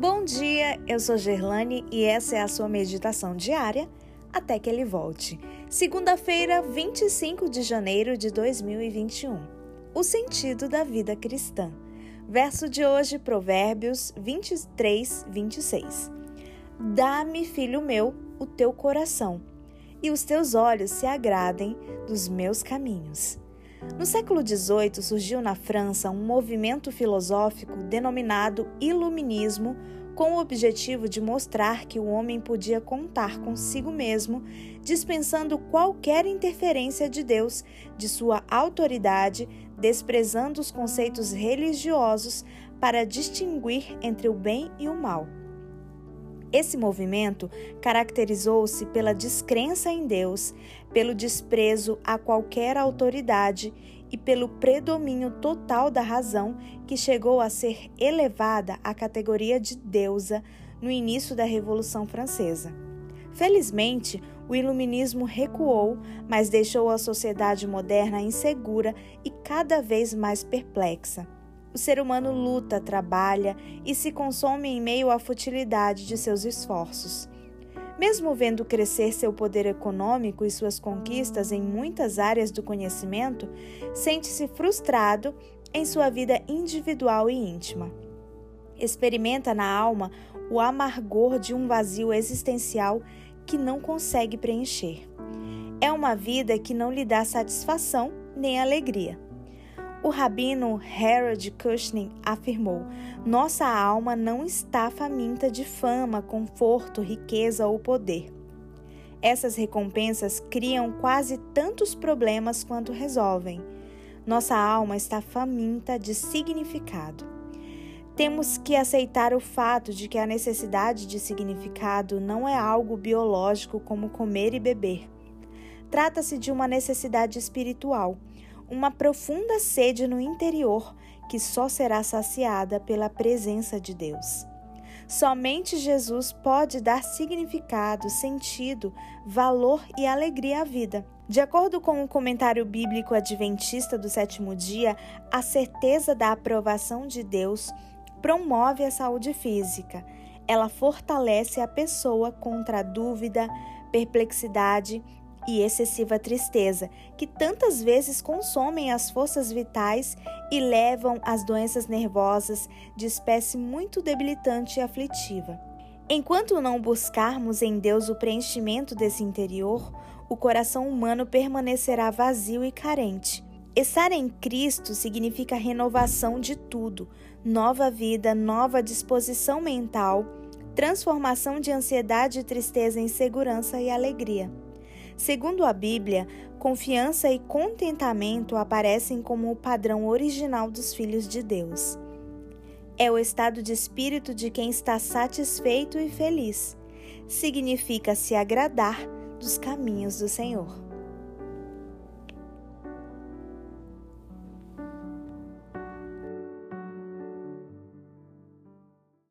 Bom dia, eu sou Gerlane e essa é a sua meditação diária até que ele volte. Segunda-feira, 25 de janeiro de 2021. O sentido da vida cristã. Verso de hoje, Provérbios 23, 26. Dá-me, filho meu, o teu coração, e os teus olhos se agradem dos meus caminhos. No século XVIII surgiu na França um movimento filosófico denominado Iluminismo, com o objetivo de mostrar que o homem podia contar consigo mesmo, dispensando qualquer interferência de Deus, de sua autoridade, desprezando os conceitos religiosos para distinguir entre o bem e o mal. Esse movimento caracterizou-se pela descrença em Deus, pelo desprezo a qualquer autoridade e pelo predomínio total da razão, que chegou a ser elevada à categoria de deusa no início da Revolução Francesa. Felizmente, o iluminismo recuou, mas deixou a sociedade moderna insegura e cada vez mais perplexa. O ser humano luta, trabalha e se consome em meio à futilidade de seus esforços. Mesmo vendo crescer seu poder econômico e suas conquistas em muitas áreas do conhecimento, sente-se frustrado em sua vida individual e íntima. Experimenta na alma o amargor de um vazio existencial que não consegue preencher. É uma vida que não lhe dá satisfação nem alegria. O rabino Harold Kushner afirmou: Nossa alma não está faminta de fama, conforto, riqueza ou poder. Essas recompensas criam quase tantos problemas quanto resolvem. Nossa alma está faminta de significado. Temos que aceitar o fato de que a necessidade de significado não é algo biológico como comer e beber. Trata-se de uma necessidade espiritual uma profunda sede no interior que só será saciada pela presença de Deus. Somente Jesus pode dar significado, sentido, valor e alegria à vida. De acordo com o comentário bíblico adventista do sétimo dia, a certeza da aprovação de Deus promove a saúde física. Ela fortalece a pessoa contra a dúvida, perplexidade e excessiva tristeza, que tantas vezes consomem as forças vitais e levam às doenças nervosas de espécie muito debilitante e aflitiva. Enquanto não buscarmos em Deus o preenchimento desse interior, o coração humano permanecerá vazio e carente. Estar em Cristo significa renovação de tudo, nova vida, nova disposição mental, transformação de ansiedade e tristeza em segurança e alegria. Segundo a Bíblia, confiança e contentamento aparecem como o padrão original dos filhos de Deus. É o estado de espírito de quem está satisfeito e feliz. Significa se agradar dos caminhos do Senhor.